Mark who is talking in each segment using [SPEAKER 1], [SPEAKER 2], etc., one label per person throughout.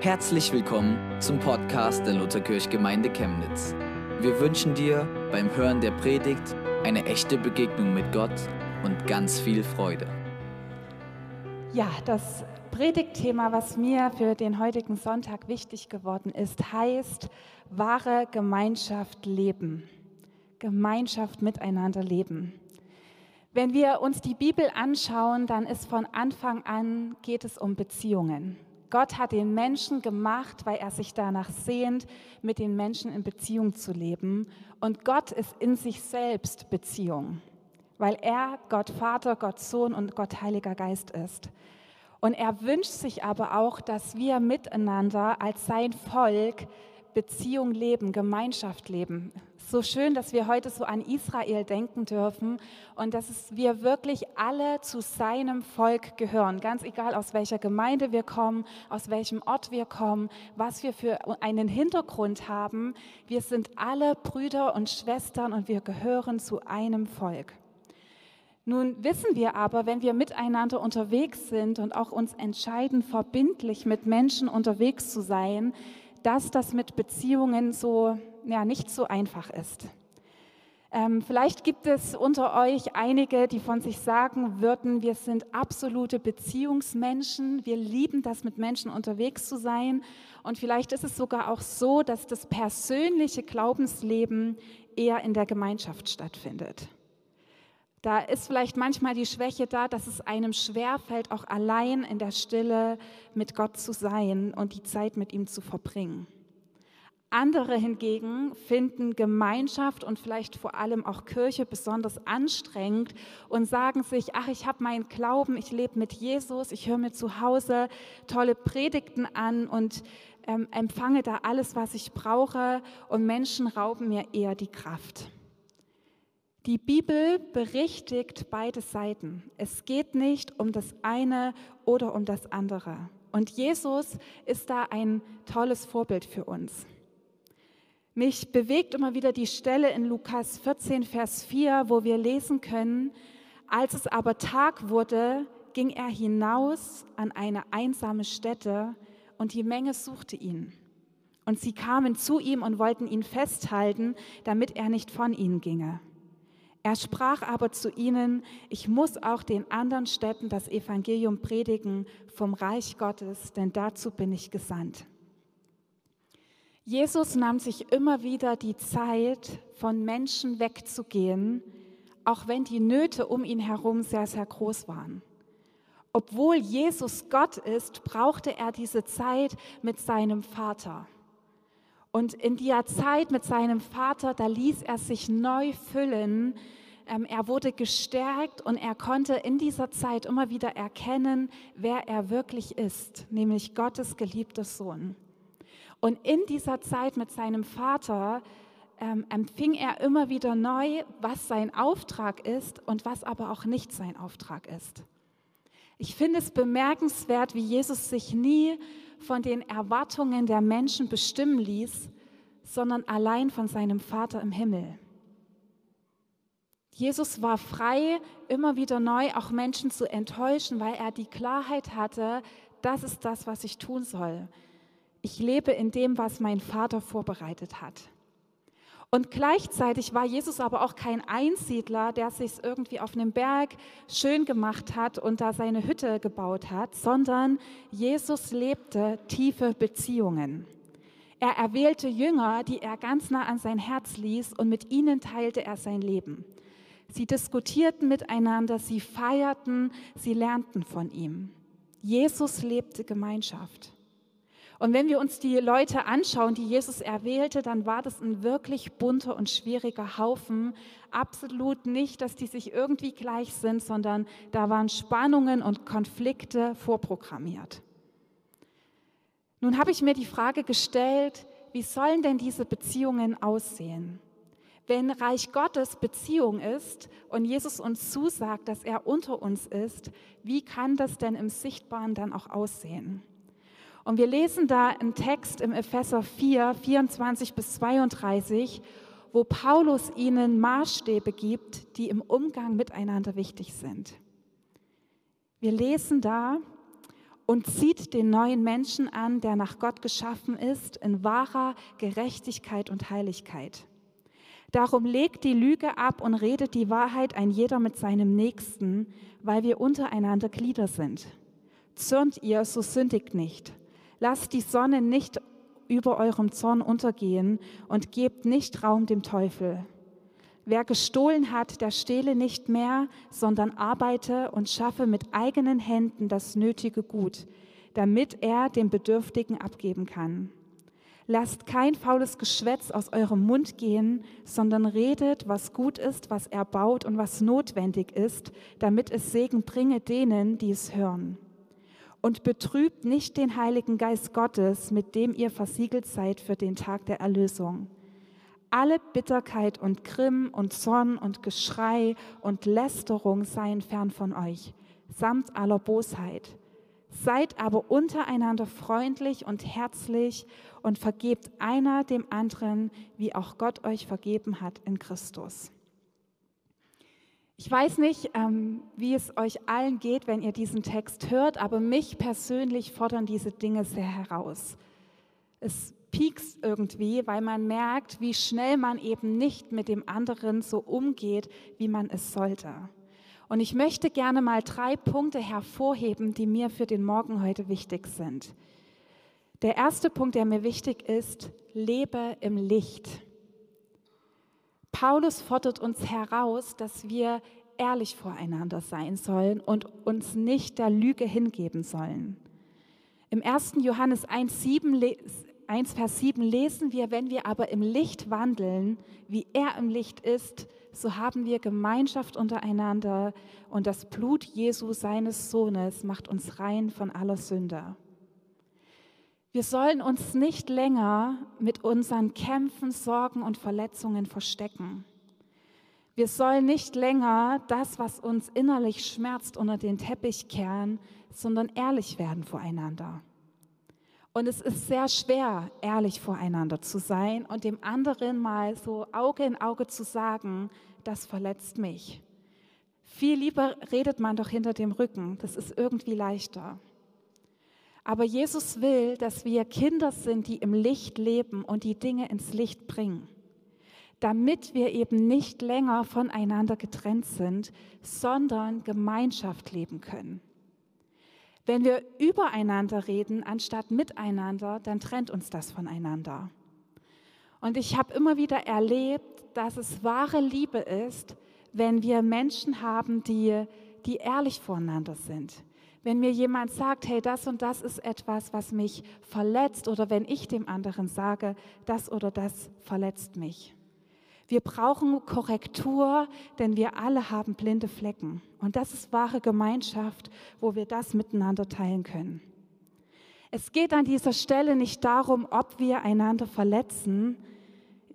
[SPEAKER 1] Herzlich willkommen zum Podcast der Lutherkirchgemeinde Chemnitz. Wir wünschen dir beim Hören der Predigt eine echte Begegnung mit Gott und ganz viel Freude.
[SPEAKER 2] Ja, das Predigtthema, was mir für den heutigen Sonntag wichtig geworden ist, heißt wahre Gemeinschaft leben. Gemeinschaft miteinander leben. Wenn wir uns die Bibel anschauen, dann ist von Anfang an geht es um Beziehungen. Gott hat den Menschen gemacht, weil er sich danach sehnt, mit den Menschen in Beziehung zu leben. Und Gott ist in sich selbst Beziehung, weil er Gott Vater, Gott Sohn und Gott Heiliger Geist ist. Und er wünscht sich aber auch, dass wir miteinander als sein Volk Beziehung leben, Gemeinschaft leben. So schön, dass wir heute so an Israel denken dürfen und dass wir wirklich alle zu seinem Volk gehören, ganz egal aus welcher Gemeinde wir kommen, aus welchem Ort wir kommen, was wir für einen Hintergrund haben. Wir sind alle Brüder und Schwestern und wir gehören zu einem Volk. Nun wissen wir aber, wenn wir miteinander unterwegs sind und auch uns entscheiden, verbindlich mit Menschen unterwegs zu sein, dass das mit Beziehungen so ja, nicht so einfach ist. Ähm, vielleicht gibt es unter euch einige, die von sich sagen würden, wir sind absolute Beziehungsmenschen, wir lieben das, mit Menschen unterwegs zu sein. Und vielleicht ist es sogar auch so, dass das persönliche Glaubensleben eher in der Gemeinschaft stattfindet. Da ist vielleicht manchmal die Schwäche da, dass es einem schwerfällt, auch allein in der Stille mit Gott zu sein und die Zeit mit ihm zu verbringen. Andere hingegen finden Gemeinschaft und vielleicht vor allem auch Kirche besonders anstrengend und sagen sich, ach, ich habe meinen Glauben, ich lebe mit Jesus, ich höre mir zu Hause tolle Predigten an und ähm, empfange da alles, was ich brauche und Menschen rauben mir eher die Kraft. Die Bibel berichtigt beide Seiten. Es geht nicht um das eine oder um das andere. Und Jesus ist da ein tolles Vorbild für uns. Mich bewegt immer wieder die Stelle in Lukas 14, Vers 4, wo wir lesen können, als es aber Tag wurde, ging er hinaus an eine einsame Stätte und die Menge suchte ihn. Und sie kamen zu ihm und wollten ihn festhalten, damit er nicht von ihnen ginge. Er sprach aber zu ihnen, ich muss auch den anderen Städten das Evangelium predigen vom Reich Gottes, denn dazu bin ich gesandt. Jesus nahm sich immer wieder die Zeit, von Menschen wegzugehen, auch wenn die Nöte um ihn herum sehr, sehr groß waren. Obwohl Jesus Gott ist, brauchte er diese Zeit mit seinem Vater. Und in der Zeit mit seinem Vater, da ließ er sich neu füllen. Ähm, er wurde gestärkt und er konnte in dieser Zeit immer wieder erkennen, wer er wirklich ist, nämlich Gottes geliebter Sohn. Und in dieser Zeit mit seinem Vater ähm, empfing er immer wieder neu, was sein Auftrag ist und was aber auch nicht sein Auftrag ist. Ich finde es bemerkenswert, wie Jesus sich nie von den Erwartungen der Menschen bestimmen ließ, sondern allein von seinem Vater im Himmel. Jesus war frei, immer wieder neu auch Menschen zu enttäuschen, weil er die Klarheit hatte, das ist das, was ich tun soll. Ich lebe in dem, was mein Vater vorbereitet hat. Und gleichzeitig war Jesus aber auch kein Einsiedler, der sich irgendwie auf einem Berg schön gemacht hat und da seine Hütte gebaut hat, sondern Jesus lebte tiefe Beziehungen. Er erwählte Jünger, die er ganz nah an sein Herz ließ und mit ihnen teilte er sein Leben. Sie diskutierten miteinander, sie feierten, sie lernten von ihm. Jesus lebte Gemeinschaft. Und wenn wir uns die Leute anschauen, die Jesus erwählte, dann war das ein wirklich bunter und schwieriger Haufen. Absolut nicht, dass die sich irgendwie gleich sind, sondern da waren Spannungen und Konflikte vorprogrammiert. Nun habe ich mir die Frage gestellt, wie sollen denn diese Beziehungen aussehen? Wenn Reich Gottes Beziehung ist und Jesus uns zusagt, dass er unter uns ist, wie kann das denn im Sichtbaren dann auch aussehen? Und wir lesen da einen Text im Epheser 4, 24 bis 32, wo Paulus ihnen Maßstäbe gibt, die im Umgang miteinander wichtig sind. Wir lesen da, und zieht den neuen Menschen an, der nach Gott geschaffen ist, in wahrer Gerechtigkeit und Heiligkeit. Darum legt die Lüge ab und redet die Wahrheit ein jeder mit seinem Nächsten, weil wir untereinander Glieder sind. Zürnt ihr, so sündigt nicht. Lasst die Sonne nicht über eurem Zorn untergehen und gebt nicht Raum dem Teufel. Wer gestohlen hat, der stehle nicht mehr, sondern arbeite und schaffe mit eigenen Händen das nötige Gut, damit er dem Bedürftigen abgeben kann. Lasst kein faules Geschwätz aus eurem Mund gehen, sondern redet, was gut ist, was erbaut und was notwendig ist, damit es Segen bringe denen, die es hören. Und betrübt nicht den Heiligen Geist Gottes, mit dem ihr versiegelt seid für den Tag der Erlösung. Alle Bitterkeit und Grimm und Zorn und Geschrei und Lästerung seien fern von euch, samt aller Bosheit. Seid aber untereinander freundlich und herzlich und vergebt einer dem anderen, wie auch Gott euch vergeben hat in Christus. Ich weiß nicht, ähm, wie es euch allen geht, wenn ihr diesen Text hört, aber mich persönlich fordern diese Dinge sehr heraus. Es piekst irgendwie, weil man merkt, wie schnell man eben nicht mit dem anderen so umgeht, wie man es sollte. Und ich möchte gerne mal drei Punkte hervorheben, die mir für den Morgen heute wichtig sind. Der erste Punkt, der mir wichtig ist, lebe im Licht. Paulus fordert uns heraus, dass wir ehrlich voreinander sein sollen und uns nicht der Lüge hingeben sollen. Im 1. Johannes 1,7 1, Vers 7 lesen wir, wenn wir aber im Licht wandeln, wie er im Licht ist, so haben wir Gemeinschaft untereinander und das Blut Jesu, seines Sohnes, macht uns rein von aller Sünde. Wir sollen uns nicht länger mit unseren Kämpfen, Sorgen und Verletzungen verstecken. Wir sollen nicht länger das, was uns innerlich schmerzt, unter den Teppich kehren, sondern ehrlich werden voreinander. Und es ist sehr schwer, ehrlich voreinander zu sein und dem anderen mal so Auge in Auge zu sagen, das verletzt mich. Viel lieber redet man doch hinter dem Rücken, das ist irgendwie leichter. Aber Jesus will, dass wir Kinder sind, die im Licht leben und die Dinge ins Licht bringen, damit wir eben nicht länger voneinander getrennt sind, sondern Gemeinschaft leben können. Wenn wir übereinander reden anstatt miteinander, dann trennt uns das voneinander. Und ich habe immer wieder erlebt, dass es wahre Liebe ist, wenn wir Menschen haben, die, die ehrlich voreinander sind. Wenn mir jemand sagt, hey, das und das ist etwas, was mich verletzt, oder wenn ich dem anderen sage, das oder das verletzt mich. Wir brauchen Korrektur, denn wir alle haben blinde Flecken. Und das ist wahre Gemeinschaft, wo wir das miteinander teilen können. Es geht an dieser Stelle nicht darum, ob wir einander verletzen.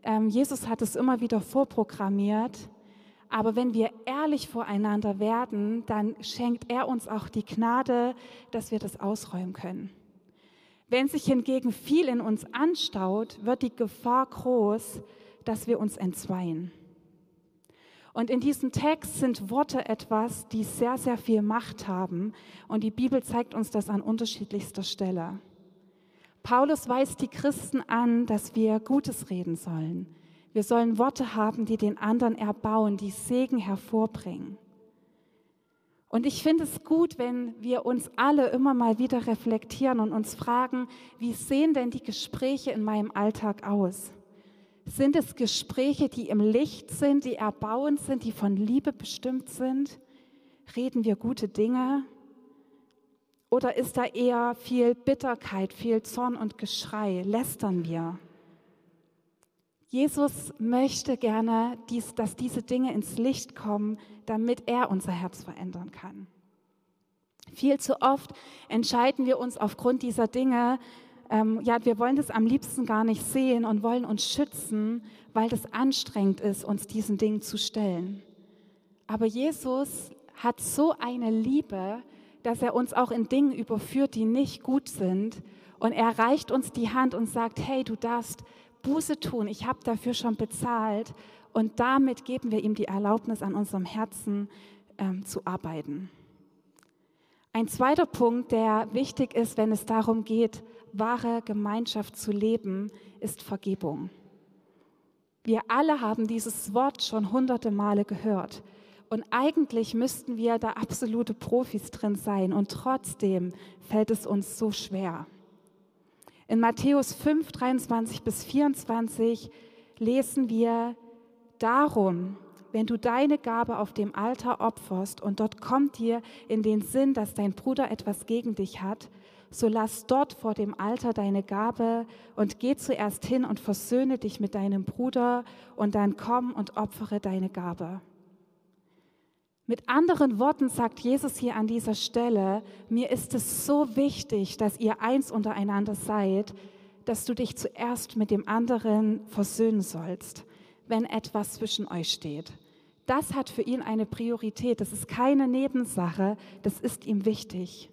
[SPEAKER 2] Ähm, Jesus hat es immer wieder vorprogrammiert. Aber wenn wir ehrlich voreinander werden, dann schenkt er uns auch die Gnade, dass wir das ausräumen können. Wenn sich hingegen viel in uns anstaut, wird die Gefahr groß, dass wir uns entzweien. Und in diesem Text sind Worte etwas, die sehr, sehr viel Macht haben. Und die Bibel zeigt uns das an unterschiedlichster Stelle. Paulus weist die Christen an, dass wir Gutes reden sollen. Wir sollen Worte haben, die den anderen erbauen, die Segen hervorbringen. Und ich finde es gut, wenn wir uns alle immer mal wieder reflektieren und uns fragen, wie sehen denn die Gespräche in meinem Alltag aus? Sind es Gespräche, die im Licht sind, die erbauend sind, die von Liebe bestimmt sind? Reden wir gute Dinge? Oder ist da eher viel Bitterkeit, viel Zorn und Geschrei? Lästern wir? Jesus möchte gerne, dass diese Dinge ins Licht kommen, damit er unser Herz verändern kann. Viel zu oft entscheiden wir uns aufgrund dieser Dinge ähm, ja, wir wollen das am liebsten gar nicht sehen und wollen uns schützen, weil das anstrengend ist, uns diesen Dingen zu stellen. Aber Jesus hat so eine Liebe, dass er uns auch in Dingen überführt, die nicht gut sind. Und er reicht uns die Hand und sagt, hey, du darfst Buße tun, ich habe dafür schon bezahlt. Und damit geben wir ihm die Erlaubnis, an unserem Herzen ähm, zu arbeiten. Ein zweiter Punkt, der wichtig ist, wenn es darum geht, wahre Gemeinschaft zu leben, ist Vergebung. Wir alle haben dieses Wort schon hunderte Male gehört. Und eigentlich müssten wir da absolute Profis drin sein. Und trotzdem fällt es uns so schwer. In Matthäus 5, 23 bis 24 lesen wir, darum, wenn du deine Gabe auf dem Altar opferst und dort kommt dir in den Sinn, dass dein Bruder etwas gegen dich hat, so lass dort vor dem Altar deine Gabe und geh zuerst hin und versöhne dich mit deinem Bruder und dann komm und opfere deine Gabe. Mit anderen Worten sagt Jesus hier an dieser Stelle, mir ist es so wichtig, dass ihr eins untereinander seid, dass du dich zuerst mit dem anderen versöhnen sollst, wenn etwas zwischen euch steht. Das hat für ihn eine Priorität, das ist keine Nebensache, das ist ihm wichtig.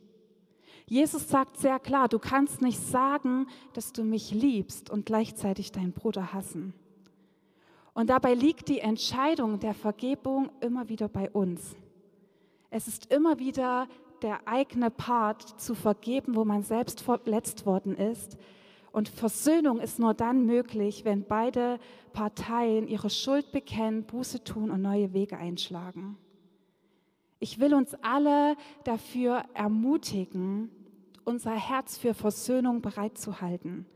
[SPEAKER 2] Jesus sagt sehr klar, du kannst nicht sagen, dass du mich liebst und gleichzeitig deinen Bruder hassen. Und dabei liegt die Entscheidung der Vergebung immer wieder bei uns. Es ist immer wieder der eigene Part zu vergeben, wo man selbst verletzt worden ist. Und Versöhnung ist nur dann möglich, wenn beide Parteien ihre Schuld bekennen, Buße tun und neue Wege einschlagen. Ich will uns alle dafür ermutigen, unser Herz für Versöhnung bereitzuhalten.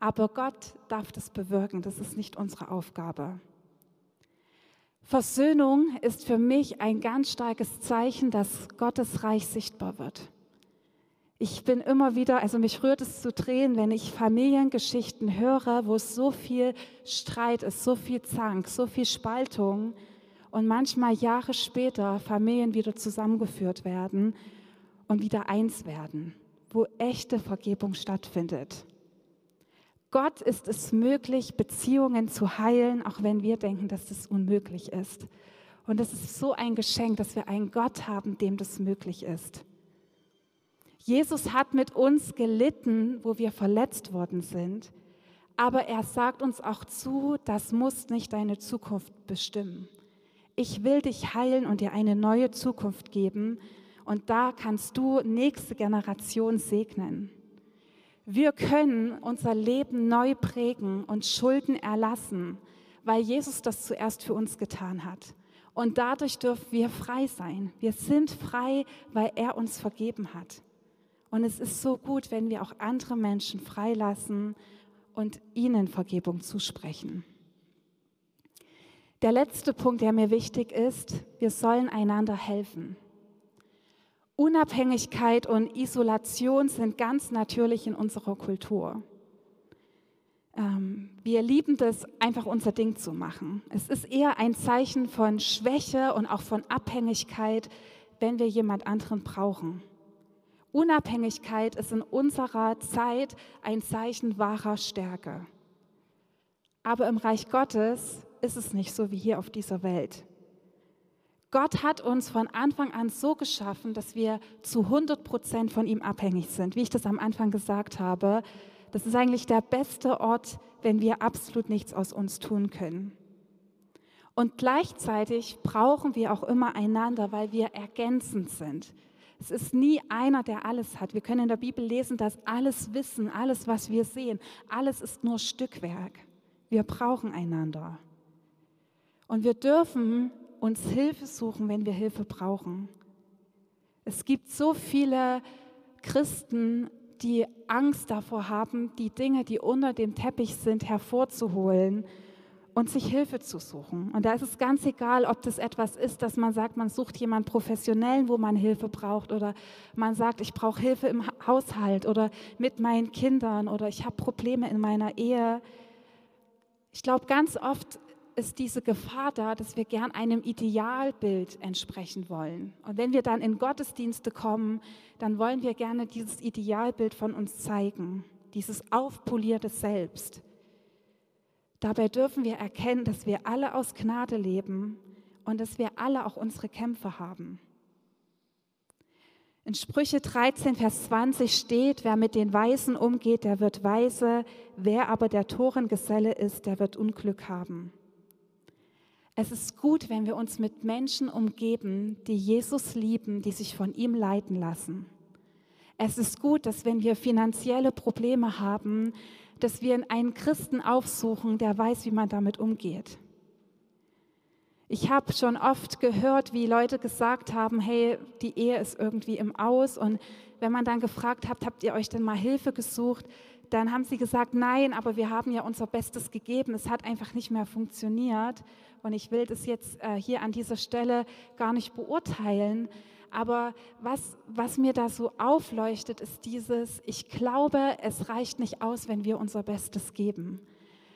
[SPEAKER 2] Aber Gott darf das bewirken, das ist nicht unsere Aufgabe. Versöhnung ist für mich ein ganz starkes Zeichen, dass Gottes Reich sichtbar wird. Ich bin immer wieder, also mich rührt es zu Tränen, wenn ich Familiengeschichten höre, wo es so viel Streit ist, so viel Zank, so viel Spaltung und manchmal Jahre später Familien wieder zusammengeführt werden und wieder eins werden wo echte Vergebung stattfindet. Gott ist es möglich, Beziehungen zu heilen, auch wenn wir denken, dass das unmöglich ist. Und es ist so ein Geschenk, dass wir einen Gott haben, dem das möglich ist. Jesus hat mit uns gelitten, wo wir verletzt worden sind, aber er sagt uns auch zu, das muss nicht deine Zukunft bestimmen. Ich will dich heilen und dir eine neue Zukunft geben, und da kannst du nächste Generation segnen. Wir können unser Leben neu prägen und Schulden erlassen, weil Jesus das zuerst für uns getan hat. Und dadurch dürfen wir frei sein. Wir sind frei, weil er uns vergeben hat. Und es ist so gut, wenn wir auch andere Menschen freilassen und ihnen Vergebung zusprechen. Der letzte Punkt, der mir wichtig ist, wir sollen einander helfen. Unabhängigkeit und Isolation sind ganz natürlich in unserer Kultur. Ähm, wir lieben das, einfach unser Ding zu machen. Es ist eher ein Zeichen von Schwäche und auch von Abhängigkeit, wenn wir jemand anderen brauchen. Unabhängigkeit ist in unserer Zeit ein Zeichen wahrer Stärke. Aber im Reich Gottes ist es nicht so wie hier auf dieser Welt. Gott hat uns von Anfang an so geschaffen, dass wir zu 100 Prozent von ihm abhängig sind. Wie ich das am Anfang gesagt habe, das ist eigentlich der beste Ort, wenn wir absolut nichts aus uns tun können. Und gleichzeitig brauchen wir auch immer einander, weil wir ergänzend sind. Es ist nie einer, der alles hat. Wir können in der Bibel lesen, dass alles Wissen, alles, was wir sehen, alles ist nur Stückwerk. Wir brauchen einander. Und wir dürfen uns Hilfe suchen, wenn wir Hilfe brauchen. Es gibt so viele Christen, die Angst davor haben, die Dinge, die unter dem Teppich sind, hervorzuholen und sich Hilfe zu suchen. Und da ist es ganz egal, ob das etwas ist, dass man sagt, man sucht jemanden professionellen, wo man Hilfe braucht, oder man sagt, ich brauche Hilfe im Haushalt oder mit meinen Kindern oder ich habe Probleme in meiner Ehe. Ich glaube, ganz oft ist diese Gefahr da, dass wir gern einem Idealbild entsprechen wollen. Und wenn wir dann in Gottesdienste kommen, dann wollen wir gerne dieses Idealbild von uns zeigen, dieses aufpolierte Selbst. Dabei dürfen wir erkennen, dass wir alle aus Gnade leben und dass wir alle auch unsere Kämpfe haben. In Sprüche 13, Vers 20 steht, wer mit den Weisen umgeht, der wird weise, wer aber der Torengeselle ist, der wird Unglück haben. Es ist gut, wenn wir uns mit Menschen umgeben, die Jesus lieben, die sich von ihm leiten lassen. Es ist gut, dass wenn wir finanzielle Probleme haben, dass wir einen Christen aufsuchen, der weiß, wie man damit umgeht. Ich habe schon oft gehört, wie Leute gesagt haben, hey, die Ehe ist irgendwie im Aus. Und wenn man dann gefragt hat, habt ihr euch denn mal Hilfe gesucht, dann haben sie gesagt, nein, aber wir haben ja unser Bestes gegeben. Es hat einfach nicht mehr funktioniert. Und ich will das jetzt äh, hier an dieser Stelle gar nicht beurteilen. Aber was, was mir da so aufleuchtet, ist dieses, ich glaube, es reicht nicht aus, wenn wir unser Bestes geben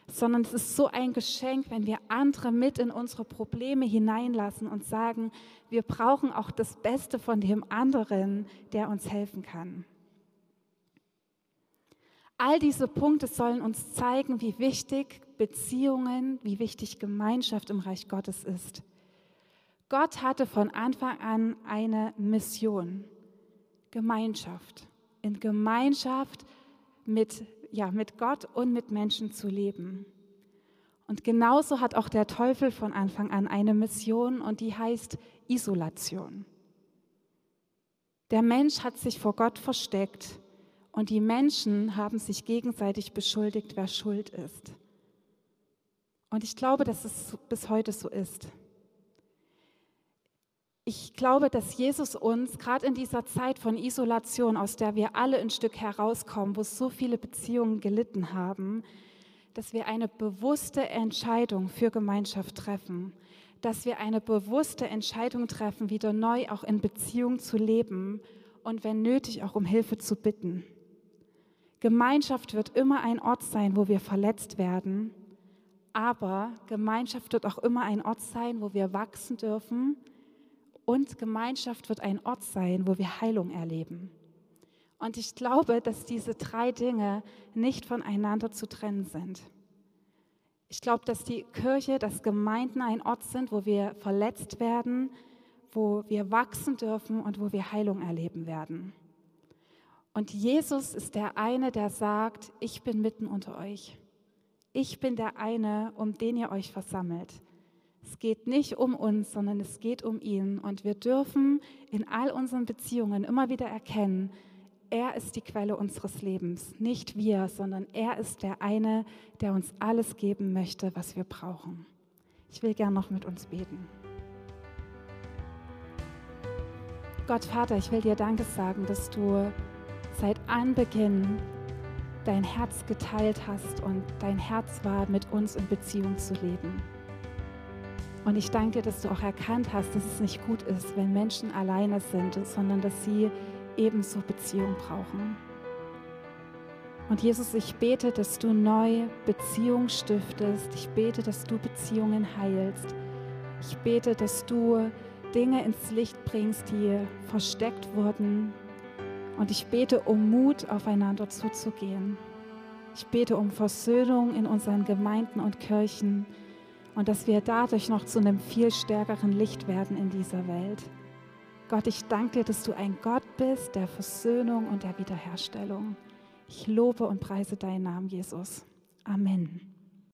[SPEAKER 2] sondern es ist so ein Geschenk, wenn wir andere mit in unsere Probleme hineinlassen und sagen, wir brauchen auch das Beste von dem anderen, der uns helfen kann. All diese Punkte sollen uns zeigen, wie wichtig Beziehungen, wie wichtig Gemeinschaft im Reich Gottes ist. Gott hatte von Anfang an eine Mission, Gemeinschaft. In Gemeinschaft mit ja, mit Gott und mit Menschen zu leben. Und genauso hat auch der Teufel von Anfang an eine Mission und die heißt Isolation. Der Mensch hat sich vor Gott versteckt und die Menschen haben sich gegenseitig beschuldigt, wer schuld ist. Und ich glaube, dass es bis heute so ist. Ich glaube, dass Jesus uns gerade in dieser Zeit von Isolation, aus der wir alle ein Stück herauskommen, wo so viele Beziehungen gelitten haben, dass wir eine bewusste Entscheidung für Gemeinschaft treffen, dass wir eine bewusste Entscheidung treffen, wieder neu auch in Beziehung zu leben und wenn nötig auch um Hilfe zu bitten. Gemeinschaft wird immer ein Ort sein, wo wir verletzt werden, aber Gemeinschaft wird auch immer ein Ort sein, wo wir wachsen dürfen und Gemeinschaft wird ein Ort sein, wo wir Heilung erleben. Und ich glaube, dass diese drei Dinge nicht voneinander zu trennen sind. Ich glaube, dass die Kirche, dass Gemeinden ein Ort sind, wo wir verletzt werden, wo wir wachsen dürfen und wo wir Heilung erleben werden. Und Jesus ist der eine, der sagt, ich bin mitten unter euch. Ich bin der eine, um den ihr euch versammelt. Es geht nicht um uns, sondern es geht um ihn. Und wir dürfen in all unseren Beziehungen immer wieder erkennen, er ist die Quelle unseres Lebens, nicht wir, sondern er ist der eine, der uns alles geben möchte, was wir brauchen. Ich will gern noch mit uns beten. Gott Vater, ich will dir Danke sagen, dass du seit Anbeginn dein Herz geteilt hast und dein Herz war, mit uns in Beziehung zu leben. Und ich danke dir, dass du auch erkannt hast, dass es nicht gut ist, wenn Menschen alleine sind, sondern dass sie ebenso Beziehung brauchen. Und Jesus, ich bete, dass du neu Beziehung stiftest. Ich bete, dass du Beziehungen heilst. Ich bete, dass du Dinge ins Licht bringst, die versteckt wurden. Und ich bete um Mut, aufeinander zuzugehen. Ich bete um Versöhnung in unseren Gemeinden und Kirchen und dass wir dadurch noch zu einem viel stärkeren Licht werden in dieser Welt. Gott, ich danke dir, dass du ein Gott bist der Versöhnung und der Wiederherstellung. Ich lobe und preise deinen Namen, Jesus. Amen.